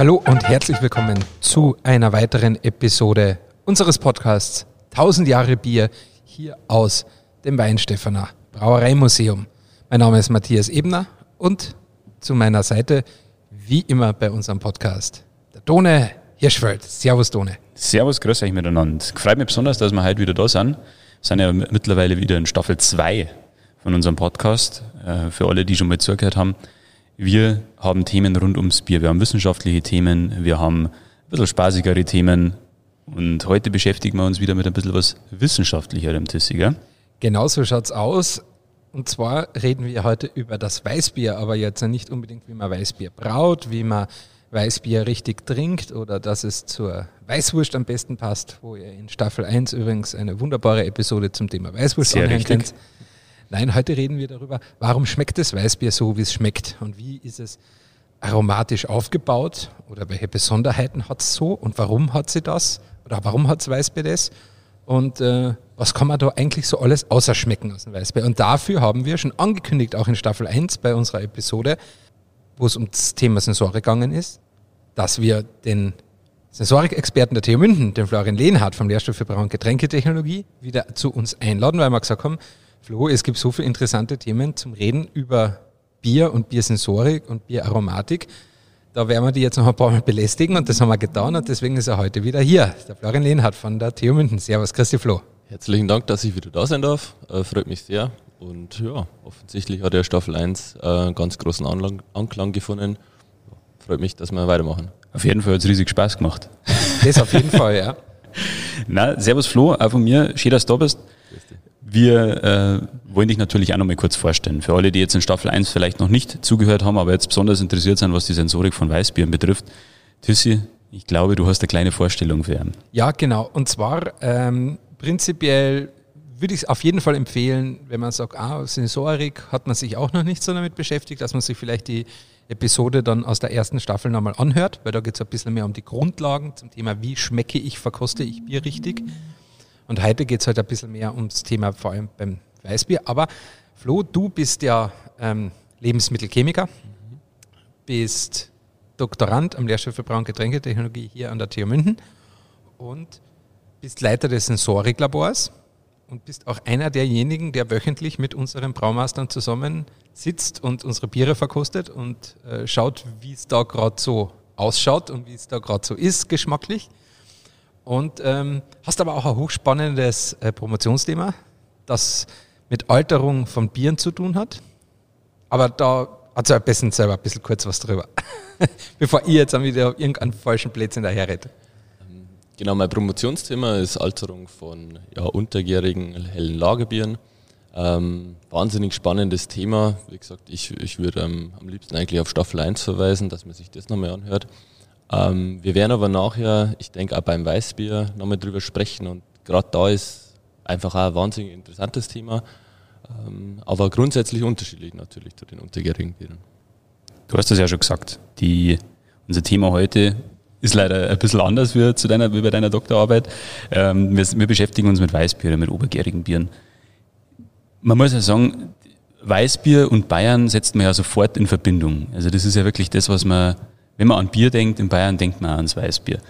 Hallo und herzlich willkommen zu einer weiteren Episode unseres Podcasts 1000 Jahre Bier hier aus dem Weinstephaner Brauereimuseum. Mein Name ist Matthias Ebner und zu meiner Seite, wie immer bei unserem Podcast, der Done Hirschfeld. Servus, Done. Servus, grüß euch miteinander. Freut mich besonders, dass wir heute wieder da sind. Wir sind ja mittlerweile wieder in Staffel 2 von unserem Podcast. Äh, für alle, die schon mal zugehört haben. Wir haben Themen rund ums Bier. Wir haben wissenschaftliche Themen, wir haben ein bisschen spaßigere Themen. Und heute beschäftigen wir uns wieder mit ein bisschen was wissenschaftlicherem, Tissi, gell? Genau so schaut's aus. Und zwar reden wir heute über das Weißbier, aber jetzt nicht unbedingt, wie man Weißbier braut, wie man Weißbier richtig trinkt oder dass es zur Weißwurst am besten passt, wo ihr in Staffel 1 übrigens eine wunderbare Episode zum Thema Weißwurst Sehr richtig. Nein, heute reden wir darüber, warum schmeckt das Weißbier so, wie es schmeckt? Und wie ist es aromatisch aufgebaut? Oder welche Besonderheiten hat es so? Und warum hat sie das? Oder warum hat es Weißbier das? Und äh, was kann man da eigentlich so alles außerschmecken aus dem Weißbier. Und dafür haben wir schon angekündigt, auch in Staffel 1 bei unserer Episode, wo es um das Thema Sensorik gegangen ist, dass wir den Sensorik-Experten der TU München, den Florian Lehnhardt vom Lehrstuhl für Brau- und Getränketechnologie, wieder zu uns einladen, weil wir gesagt haben, Flo, es gibt so viele interessante Themen zum Reden über Bier und Biersensorik und Bieraromatik. Da werden wir die jetzt noch ein paar Mal belästigen und das haben wir getan und deswegen ist er heute wieder hier, der Florian Lehnhardt von der TU München. Servus, Christi Flo. Herzlichen Dank, dass ich wieder da sein darf. Äh, freut mich sehr. Und ja, offensichtlich hat ja Staffel 1 äh, einen ganz großen Anlang Anklang gefunden. Freut mich, dass wir weitermachen. Auf jeden Fall hat es riesig Spaß gemacht. Das auf jeden Fall, ja. Na, servus Flo, auch von mir. Schön, dass du da bist. Wir äh, wollen dich natürlich auch noch mal kurz vorstellen. Für alle, die jetzt in Staffel 1 vielleicht noch nicht zugehört haben, aber jetzt besonders interessiert sind, was die Sensorik von Weißbieren betrifft. Tüssi, ich glaube, du hast eine kleine Vorstellung für ihn. Ja, genau. Und zwar ähm, prinzipiell würde ich es auf jeden Fall empfehlen, wenn man sagt, ah, Sensorik hat man sich auch noch nicht so damit beschäftigt, dass man sich vielleicht die Episode dann aus der ersten Staffel nochmal anhört, weil da geht es ein bisschen mehr um die Grundlagen zum Thema, wie schmecke ich, verkoste ich Bier richtig. Und heute geht es halt ein bisschen mehr ums Thema, vor allem beim Weißbier. Aber Flo, du bist ja ähm, Lebensmittelchemiker, bist Doktorand am Lehrstuhl für Brau- und Getränketechnologie hier an der TU München und bist Leiter des Sensoriklabors und bist auch einer derjenigen, der wöchentlich mit unseren Braumastern zusammen sitzt und unsere Biere verkostet und äh, schaut, wie es da gerade so ausschaut und wie es da gerade so ist, geschmacklich. Und ähm, hast aber auch ein hochspannendes äh, Promotionsthema, das mit Alterung von Bieren zu tun hat. Aber da hat es am besten selber ein bisschen kurz was drüber, bevor ich jetzt wieder irgendeinen falschen Plätzchen daherrede. Genau, mein Promotionsthema ist Alterung von ja, untergärigen hellen Lagerbieren. Ähm, wahnsinnig spannendes Thema. Wie gesagt, ich, ich würde ähm, am liebsten eigentlich auf Staffel 1 verweisen, dass man sich das nochmal anhört. Ähm, wir werden aber nachher, ich denke auch beim Weißbier, nochmal drüber sprechen und gerade da ist einfach auch ein wahnsinnig interessantes Thema, ähm, aber grundsätzlich unterschiedlich natürlich zu den untergärigen Bieren. Du hast das ja schon gesagt. Die, unser Thema heute ist leider ein bisschen anders wie, zu deiner, wie bei deiner Doktorarbeit. Ähm, wir, wir, beschäftigen uns mit Weißbier, mit obergärigen Bieren. Man muss ja sagen, Weißbier und Bayern setzt man ja sofort in Verbindung. Also das ist ja wirklich das, was man wenn man an Bier denkt, in Bayern denkt man ans Weißbier.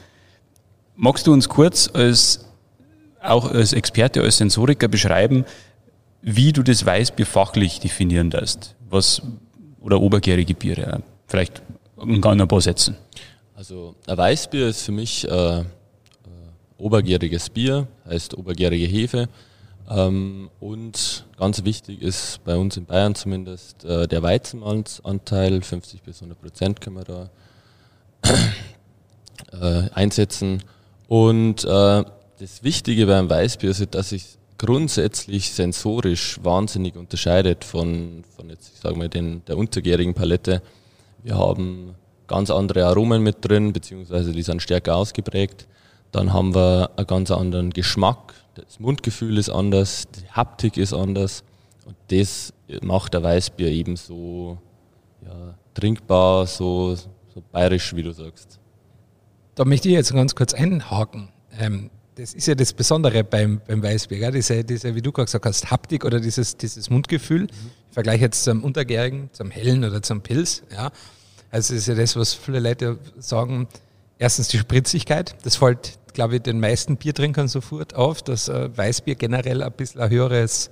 Magst du uns kurz als, auch als Experte, als Sensoriker beschreiben, wie du das Weißbier fachlich definieren lässt? Was, oder obergärige Biere? Vielleicht in ein paar Sätzen. Also, ein Weißbier ist für mich äh, äh, obergäriges Bier, heißt obergärige Hefe. Ähm, und ganz wichtig ist bei uns in Bayern zumindest äh, der Weizenmalzanteil, 50 bis 100 Prozent können wir da äh, einsetzen. Und äh, das Wichtige beim Weißbier ist, dass sich grundsätzlich sensorisch wahnsinnig unterscheidet von, von jetzt, ich sage mal, den, der untergärigen Palette. Wir haben ganz andere Aromen mit drin, beziehungsweise die sind stärker ausgeprägt. Dann haben wir einen ganz anderen Geschmack. Das Mundgefühl ist anders, die Haptik ist anders. Und das macht der Weißbier eben so ja, trinkbar, so, so bayerisch, wie du sagst. Da möchte ich jetzt ganz kurz einhaken. Ähm, das ist ja das Besondere beim, beim Weißbier? Diese, diese, wie du gerade gesagt hast, Haptik oder dieses, dieses Mundgefühl. Mhm. Ich vergleiche jetzt zum Untergärigen, zum Hellen oder zum Pilz. Ja. Also es ist ja das, was viele Leute sagen. Erstens die Spritzigkeit. Das fällt, glaube ich, den meisten Biertrinkern sofort auf, dass äh, Weißbier generell ein bisschen ein höheres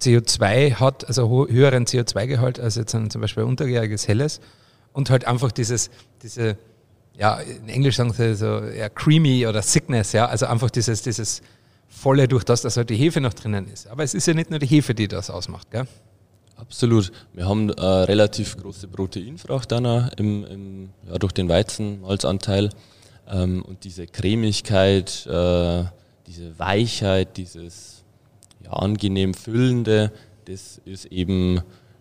CO2 hat, also höheren CO2-Gehalt als jetzt ein zum Beispiel untergäriges Helles. Und halt einfach dieses, diese, ja, in Englisch sagen sie so, ja, creamy oder sickness, ja, also einfach dieses, dieses volle durch das, dass halt die Hefe noch drinnen ist. Aber es ist ja nicht nur die Hefe, die das ausmacht, gell? Absolut. Wir haben eine relativ große Proteinfracht dann im, im, ja, durch den Weizenmalzanteil. Ähm, und diese Cremigkeit, äh, diese Weichheit, dieses ja, angenehm füllende, das ist eben,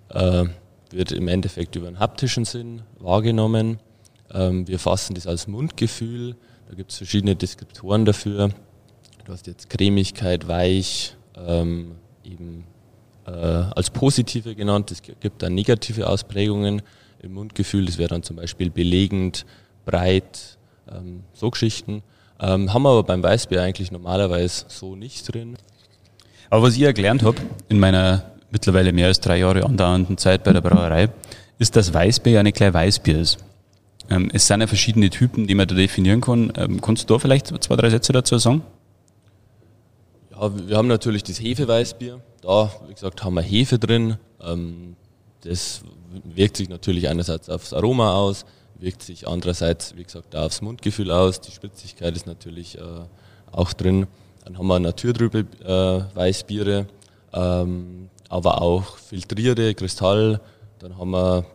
äh, wird im Endeffekt über einen haptischen Sinn wahrgenommen. Ähm, wir fassen das als Mundgefühl. Da gibt es verschiedene Deskriptoren dafür. Du hast jetzt Cremigkeit, weich, ähm, eben äh, als positive genannt. Es gibt dann negative Ausprägungen im Mundgefühl. Das wäre dann zum Beispiel belegend, breit, ähm, so Geschichten. Ähm, haben wir aber beim Weißbier eigentlich normalerweise so nicht drin. Aber was ich ja gelernt habe in meiner mittlerweile mehr als drei Jahre andauernden Zeit bei der Brauerei, ist, dass Weißbier ja nicht gleich Weißbier ist. Ähm, es sind ja verschiedene Typen, die man da definieren kann. Ähm, kannst du da vielleicht zwei, drei Sätze dazu sagen? Ja, wir haben natürlich das Hefeweißbier. Da, wie gesagt, haben wir Hefe drin. Ähm, das wirkt sich natürlich einerseits aufs Aroma aus, wirkt sich andererseits, wie gesagt, aufs Mundgefühl aus. Die Spritzigkeit ist natürlich äh, auch drin. Dann haben wir naturtrübe äh, Weißbiere, ähm, aber auch filtrierte Kristall. Dann haben wir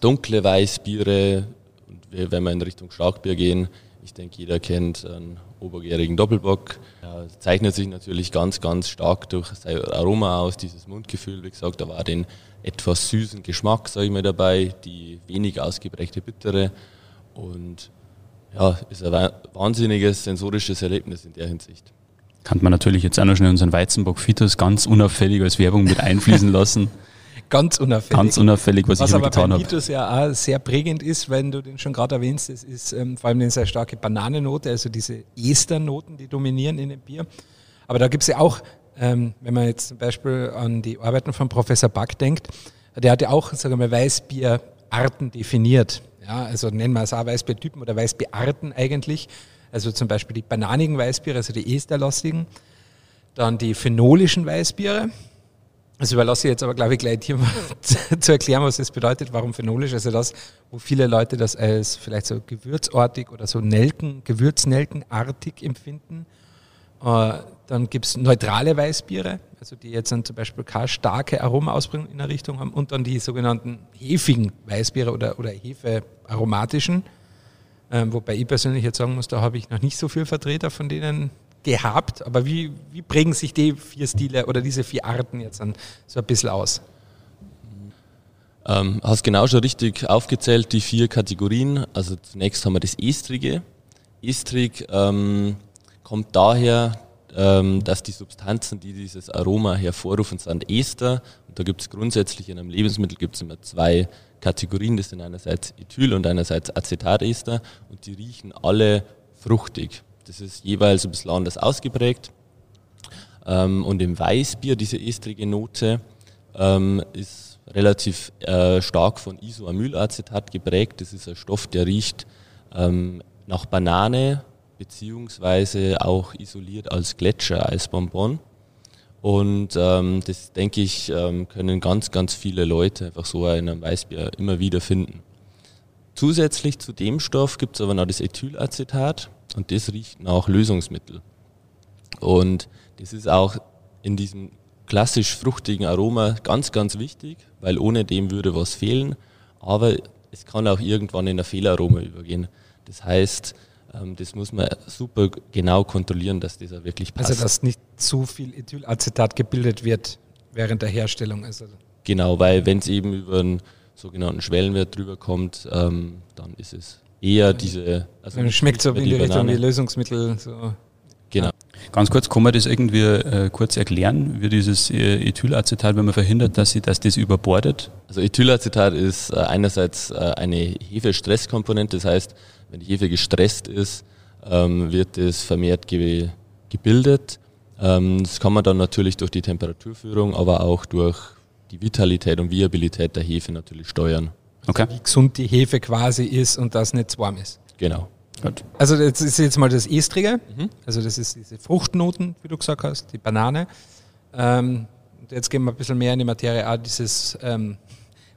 dunkle Weißbiere. Und wenn wir in Richtung Starkbier gehen, ich denke, jeder kennt einen obergärigen Doppelbock. Ja, zeichnet sich natürlich ganz, ganz stark durch sein Aroma aus, dieses Mundgefühl, wie gesagt, aber auch den etwas süßen Geschmack, sage ich mal, dabei, die wenig ausgeprägte Bittere und ja, ist ein wahnsinniges sensorisches Erlebnis in der Hinsicht. Kann man natürlich jetzt auch noch schnell unseren Weizenbock Fitus ganz unauffällig als Werbung mit einfließen lassen. Ganz unauffällig. Ganz unauffällig, was, was ich aber getan habe. Was ja auch sehr prägend ist, wenn du den schon gerade erwähnst, das ist ähm, vor allem eine sehr starke Bananennote, also diese Esternoten, die dominieren in dem Bier. Aber da gibt es ja auch, ähm, wenn man jetzt zum Beispiel an die Arbeiten von Professor Back denkt, der hat ja auch, sagen wir mal, Weißbierarten definiert. Ja, also nennen wir es auch Weißbiertypen oder Weißbierarten eigentlich. Also zum Beispiel die bananigen Weißbiere, also die esterlastigen. Dann die phenolischen Weißbiere, das überlasse ich jetzt aber, glaube ich, gleich hier mal zu erklären, was das bedeutet, warum phenolisch. Also das, wo viele Leute das als vielleicht so gewürzartig oder so Nelken, Gewürznelkenartig empfinden. Äh, dann gibt es neutrale Weißbiere, also die jetzt dann zum Beispiel keine starke Aromaausbringung in der Richtung haben. Und dann die sogenannten hefigen Weißbiere oder, oder hefearomatischen. Ähm, wobei ich persönlich jetzt sagen muss, da habe ich noch nicht so viele Vertreter von denen gehabt, aber wie, wie prägen sich die vier Stile oder diese vier Arten jetzt dann so ein bisschen aus? Ähm, hast genau schon richtig aufgezählt, die vier Kategorien. Also zunächst haben wir das Estrige. Estrig ähm, kommt daher, ähm, dass die Substanzen, die dieses Aroma hervorrufen, sind Ester. Da gibt es grundsätzlich in einem Lebensmittel gibt es immer zwei Kategorien. Das sind einerseits Ethyl und einerseits Acetatester. Und die riechen alle fruchtig. Das ist jeweils ein bisschen anders ausgeprägt. Ähm, und im Weißbier, diese estrige Note, ähm, ist relativ äh, stark von Isoamylacetat geprägt. Das ist ein Stoff, der riecht ähm, nach Banane, beziehungsweise auch isoliert als Gletscher, als Bonbon. Und ähm, das, denke ich, ähm, können ganz, ganz viele Leute einfach so in einem Weißbier immer wieder finden. Zusätzlich zu dem Stoff gibt es aber noch das Ethylacetat. Und das riecht nach Lösungsmittel. Und das ist auch in diesem klassisch fruchtigen Aroma ganz, ganz wichtig, weil ohne dem würde was fehlen. Aber es kann auch irgendwann in ein Fehlaroma übergehen. Das heißt, das muss man super genau kontrollieren, dass das auch wirklich passt. Also dass nicht zu viel Ethylacetat gebildet wird während der Herstellung. Also genau, weil wenn es eben über einen sogenannten Schwellenwert drüber kommt, ähm, dann ist es eher diese. Also schmeckt so in die, Richtung wie Lösungsmittel. So. Ganz kurz, kann man das irgendwie äh, kurz erklären, wie dieses äh, Ethylacetat, wenn man verhindert, dass, sie, dass das überbordet? Also Ethylacetat ist äh, einerseits äh, eine Hefe-Stresskomponente, das heißt, wenn die Hefe gestresst ist, ähm, wird es vermehrt ge gebildet. Ähm, das kann man dann natürlich durch die Temperaturführung, aber auch durch die Vitalität und Viabilität der Hefe natürlich steuern. Okay. wie gesund die Hefe quasi ist und dass nicht zu warm ist. Genau. Gut. Also das ist jetzt mal das Estrige, also das ist diese Fruchtnoten, wie du gesagt hast, die Banane. Ähm, jetzt gehen wir ein bisschen mehr in die Materie, auch dieses, ähm,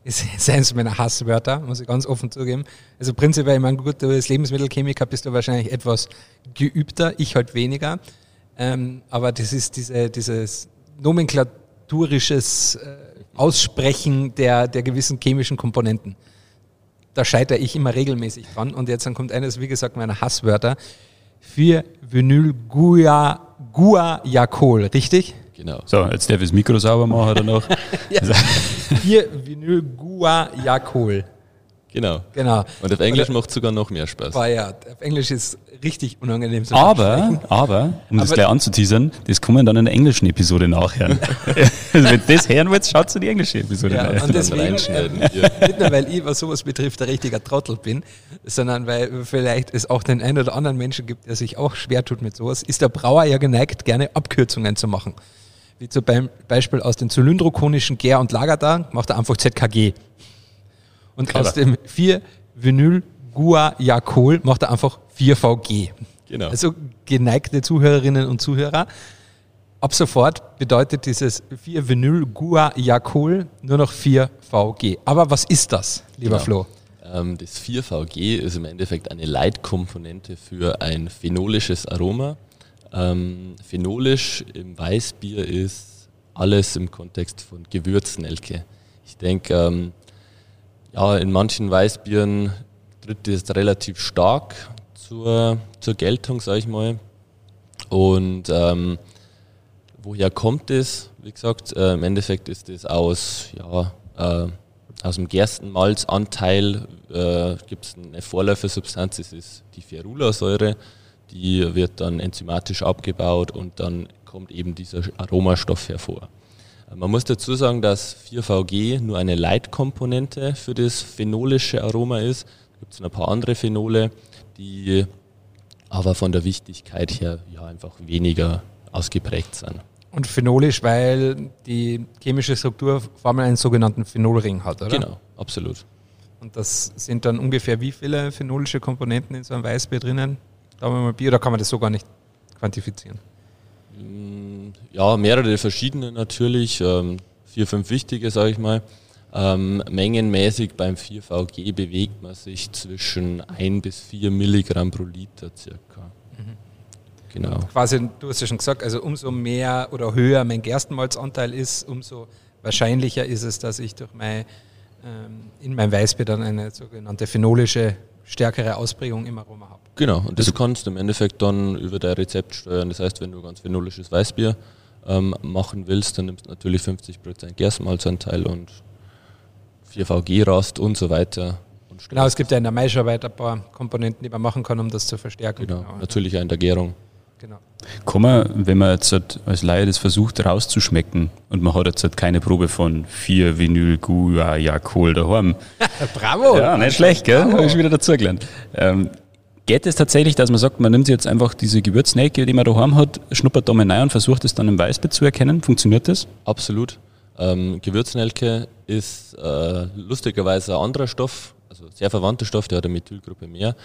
ist ist eines meiner Hasswörter, muss ich ganz offen zugeben. Also prinzipiell, ich meine, gut, du als Lebensmittelchemiker bist du wahrscheinlich etwas geübter, ich halt weniger. Ähm, aber das ist diese, dieses nomenklaturisches äh, Aussprechen der, der gewissen chemischen Komponenten da scheitere ich immer regelmäßig dran. Und jetzt dann kommt eines, wie gesagt, meiner Hasswörter. 4 Vinyl Guajacol, richtig? Genau. So, jetzt darf ich das Mikro sauber machen danach. 4 Vinyl Guajacol. Genau. Genau. Und auf Englisch macht es sogar noch mehr Spaß. War ja, auf Englisch ist richtig unangenehm zu Aber, aber, um das Aber- gleich anzuteasern, das man dann in der englischen Episode nachhören. also wenn du das hören willst, schaut zu die englische Episode Ja, nach. und deswegen, ähm, Hier. nicht nur, weil ich, was sowas betrifft, ein richtiger Trottel bin, sondern weil vielleicht es auch den einen oder anderen Menschen gibt, der sich auch schwer tut mit sowas, ist der Brauer ja geneigt, gerne Abkürzungen zu machen. Wie zum Beispiel aus den zylindrokonischen Gär- und Lagertag macht er einfach ZKG. Und Clever. aus dem 4-Vinyl-Guajacol macht er einfach 4VG. Genau. Also geneigte Zuhörerinnen und Zuhörer, ab sofort bedeutet dieses 4-Vinyl-Guajacol nur noch 4VG. Aber was ist das, lieber Genau. Flo? Ähm, das 4VG ist im Endeffekt eine Leitkomponente für ein phenolisches Aroma. Ähm, phenolisch im Weißbier ist alles im Kontext von Gewürznelke. Ich denke, ähm, ja, in manchen Weißbieren tritt das relativ stark zur, zur Geltung, sage ich mal. Und ähm, woher kommt es? Wie gesagt, äh, im Endeffekt ist es aus, ja, äh, aus dem Gerstenmalzanteil äh, gibt es eine Vorläufersubstanz, das ist die Ferulasäure, die wird dann enzymatisch abgebaut und dann kommt eben dieser Aromastoff hervor. Man muss dazu sagen, dass 4VG nur eine Leitkomponente für das phenolische Aroma ist. Da gibt es noch ein paar andere Phenole, die aber von der Wichtigkeit her ja einfach weniger ausgeprägt sind. Und phenolisch, weil die chemische Struktur vor allem einen sogenannten Phenolring hat, oder? Genau, absolut. Und das sind dann ungefähr wie viele phenolische Komponenten in so einem Weißbier drinnen? Sagen wir mal Bier, oder kann man das so gar nicht quantifizieren? Ja, mehrere verschiedene natürlich, ähm, vier, fünf wichtige, sage ich mal. Ähm, mengenmäßig beim 4VG bewegt man sich zwischen 1 bis 4 Milligramm pro Liter circa. Genau. Quasi, du hast ja schon gesagt, also umso mehr oder höher mein Gerstenmalzanteil ist, umso wahrscheinlicher ist es, dass ich durch mein, ähm, in meinem Weißbier dann eine sogenannte phenolische, stärkere Ausprägung im Aroma habe. Genau, und das kannst du im Endeffekt dann über dein Rezept steuern. Das heißt, wenn du ganz phenolisches Weißbier ähm, machen willst, dann nimmst du natürlich 50% Gerstenmalzanteil und 4VG-Rast und so weiter. Und Genau, es gibt ja in der Maischarbeit ein paar Komponenten, die man machen kann, um das zu verstärken. Genau, natürlich auch in der Gärung. Genau. Kann man, wenn man jetzt halt als Laie das versucht rauszuschmecken und man hat jetzt halt keine Probe von 4 Vinyl Guajacol daheim. Bravo! Ja, nicht schlecht, gell? Habe ich wieder dazugelernt. Ähm, geht es tatsächlich, dass man sagt, man nimmt sich jetzt einfach diese Gewürznelke, die man daheim hat, schnuppert da mal rein und versucht es dann im Weißbier zu erkennen? Funktioniert das? Absolut. Ähm, Gewürznelke ist äh, lustigerweise ein anderer Stoff, also sehr verwandter Stoff, der hat eine Methylgruppe mehr.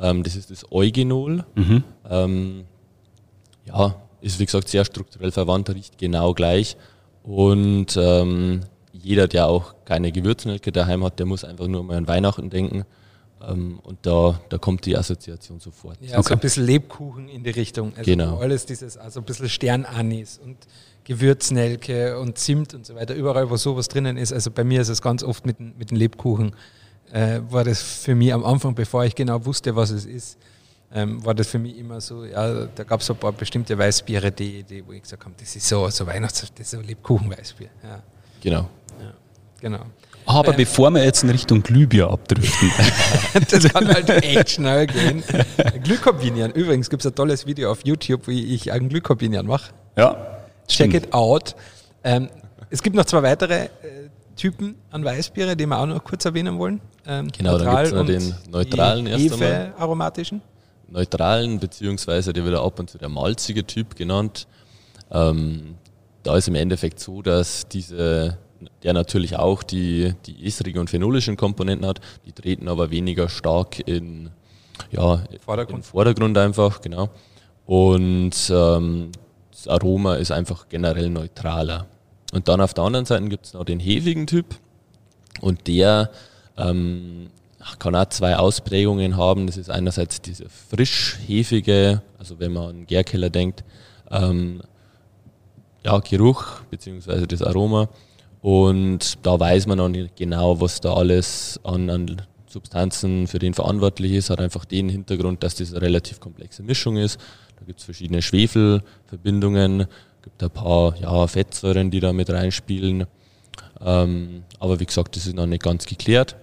Ähm, das ist das Eugenol. Ähm, ja, ist wie gesagt sehr strukturell verwandt, riecht genau gleich. Und ähm, jeder, der auch keine Gewürznelke daheim hat, der muss einfach nur mal an Weihnachten denken. Ähm, und da, da kommt die Assoziation sofort. Ja, so Okay. ein bisschen Lebkuchen in die Richtung. Also Genau. Alles dieses, also ein bisschen Sternanis und Gewürznelke und Zimt und so weiter. Überall, wo sowas drinnen ist. Also bei mir ist es ganz oft mit, den- mit den Lebkuchen. Äh, war das für mich am Anfang, bevor ich genau wusste, was es ist, ähm, war das für mich immer so, ja, da gab es so ein paar bestimmte Weißbiere, die, die, wo ich gesagt habe, das ist so, so Weihnachts-, das ist so Lebkuchen-Weißbier. Ja, Genau. genau. Aber bevor wir jetzt in Richtung Glühbier abdriften, Das kann halt echt schnell gehen. Glykopinion. Übrigens gibt es ein tolles Video auf YouTube, wie ich einen Glykopinion mache. ja, Check stimmt. it out. Ähm, es gibt noch zwei weitere äh, Typen an Weißbiere, die wir auch noch kurz erwähnen wollen. Ähm, Genau, dann neutral gibt's noch und den neutralen die erst einmal. Hefe-aromatischen. Neutralen, beziehungsweise der wird ab und zu der malzige Typ genannt. Ähm, da ist im Endeffekt so, dass diese der natürlich auch die, die estrige und phenolischen Komponenten hat, die treten aber weniger stark in, ja, Vordergrund. im Vordergrund einfach, genau. Und ähm, das Aroma ist einfach generell neutraler. Und dann auf der anderen Seite gibt es noch den hefigen Typ und der ähm, kann auch zwei Ausprägungen haben. Das ist einerseits diese frisch-hefige, also wenn man an Gärkeller denkt, ähm, ja, Geruch bzw. das Aroma. Und da weiß man noch nicht genau, was da alles an, an Substanzen für den verantwortlich ist. Hat einfach den Hintergrund, dass das eine relativ komplexe Mischung ist. Da gibt es verschiedene Schwefelverbindungen, gibt ein paar ja, Fettsäuren, die da mit reinspielen. Ähm, aber wie gesagt, das ist noch nicht ganz geklärt.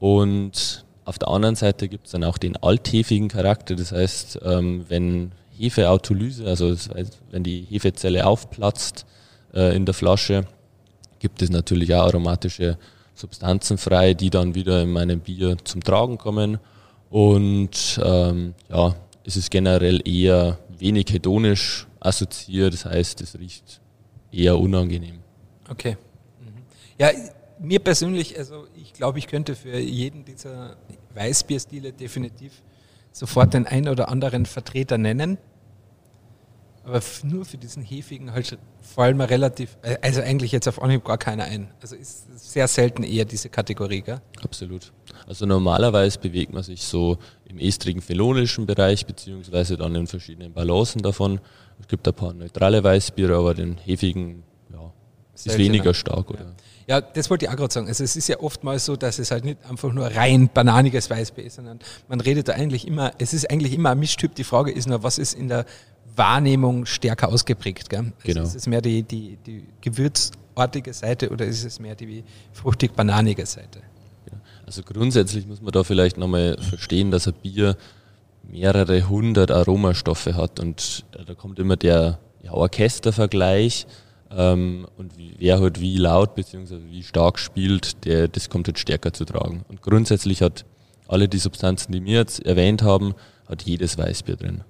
Und auf der anderen Seite gibt es dann auch den althefigen Charakter. Das heißt, ähm, wenn Hefeautolyse, also das heißt, wenn die Hefezelle aufplatzt äh, in der Flasche, gibt es natürlich auch aromatische Substanzen frei, die dann wieder in meinem Bier zum Tragen kommen. Und ähm, ja, es ist generell eher wenig hedonisch assoziiert, das heißt, es riecht eher unangenehm. Okay. Mhm. Ja, mir persönlich, also ich glaube, ich könnte für jeden dieser Weißbierstile definitiv sofort den einen oder anderen Vertreter nennen. Aber nur für diesen hefigen halt fallen mir relativ, äh, also eigentlich jetzt auf Anhieb gar keiner ein. Also ist sehr selten eher diese Kategorie, gell? Absolut. Also normalerweise bewegt man sich so im estrigen phenolischen Bereich, beziehungsweise dann in verschiedenen Balancen davon. Es gibt ein paar neutrale Weißbiere, aber den hefigen, ja, ist weniger stark, oder? Ja. Ja, das wollte ich auch gerade sagen. Also es ist ja oftmals so, dass es halt nicht einfach nur rein bananiges Weißbier ist, sondern man redet da eigentlich immer, es ist eigentlich immer ein Mischtyp. Die Frage ist nur, was ist in der Wahrnehmung stärker ausgeprägt? Gell? Also genau. Ist es mehr die, die, die gewürzartige Seite oder ist es mehr die fruchtig-bananige Seite? Also grundsätzlich muss man da vielleicht nochmal verstehen, dass ein Bier mehrere hundert Aromastoffe hat und äh, da kommt immer der ja, Orchestervergleich ähm, und wer halt wie laut bzw. wie stark spielt, der, das kommt halt stärker zu tragen. Und grundsätzlich hat alle die Substanzen, die wir jetzt erwähnt haben, hat jedes Weißbier drin.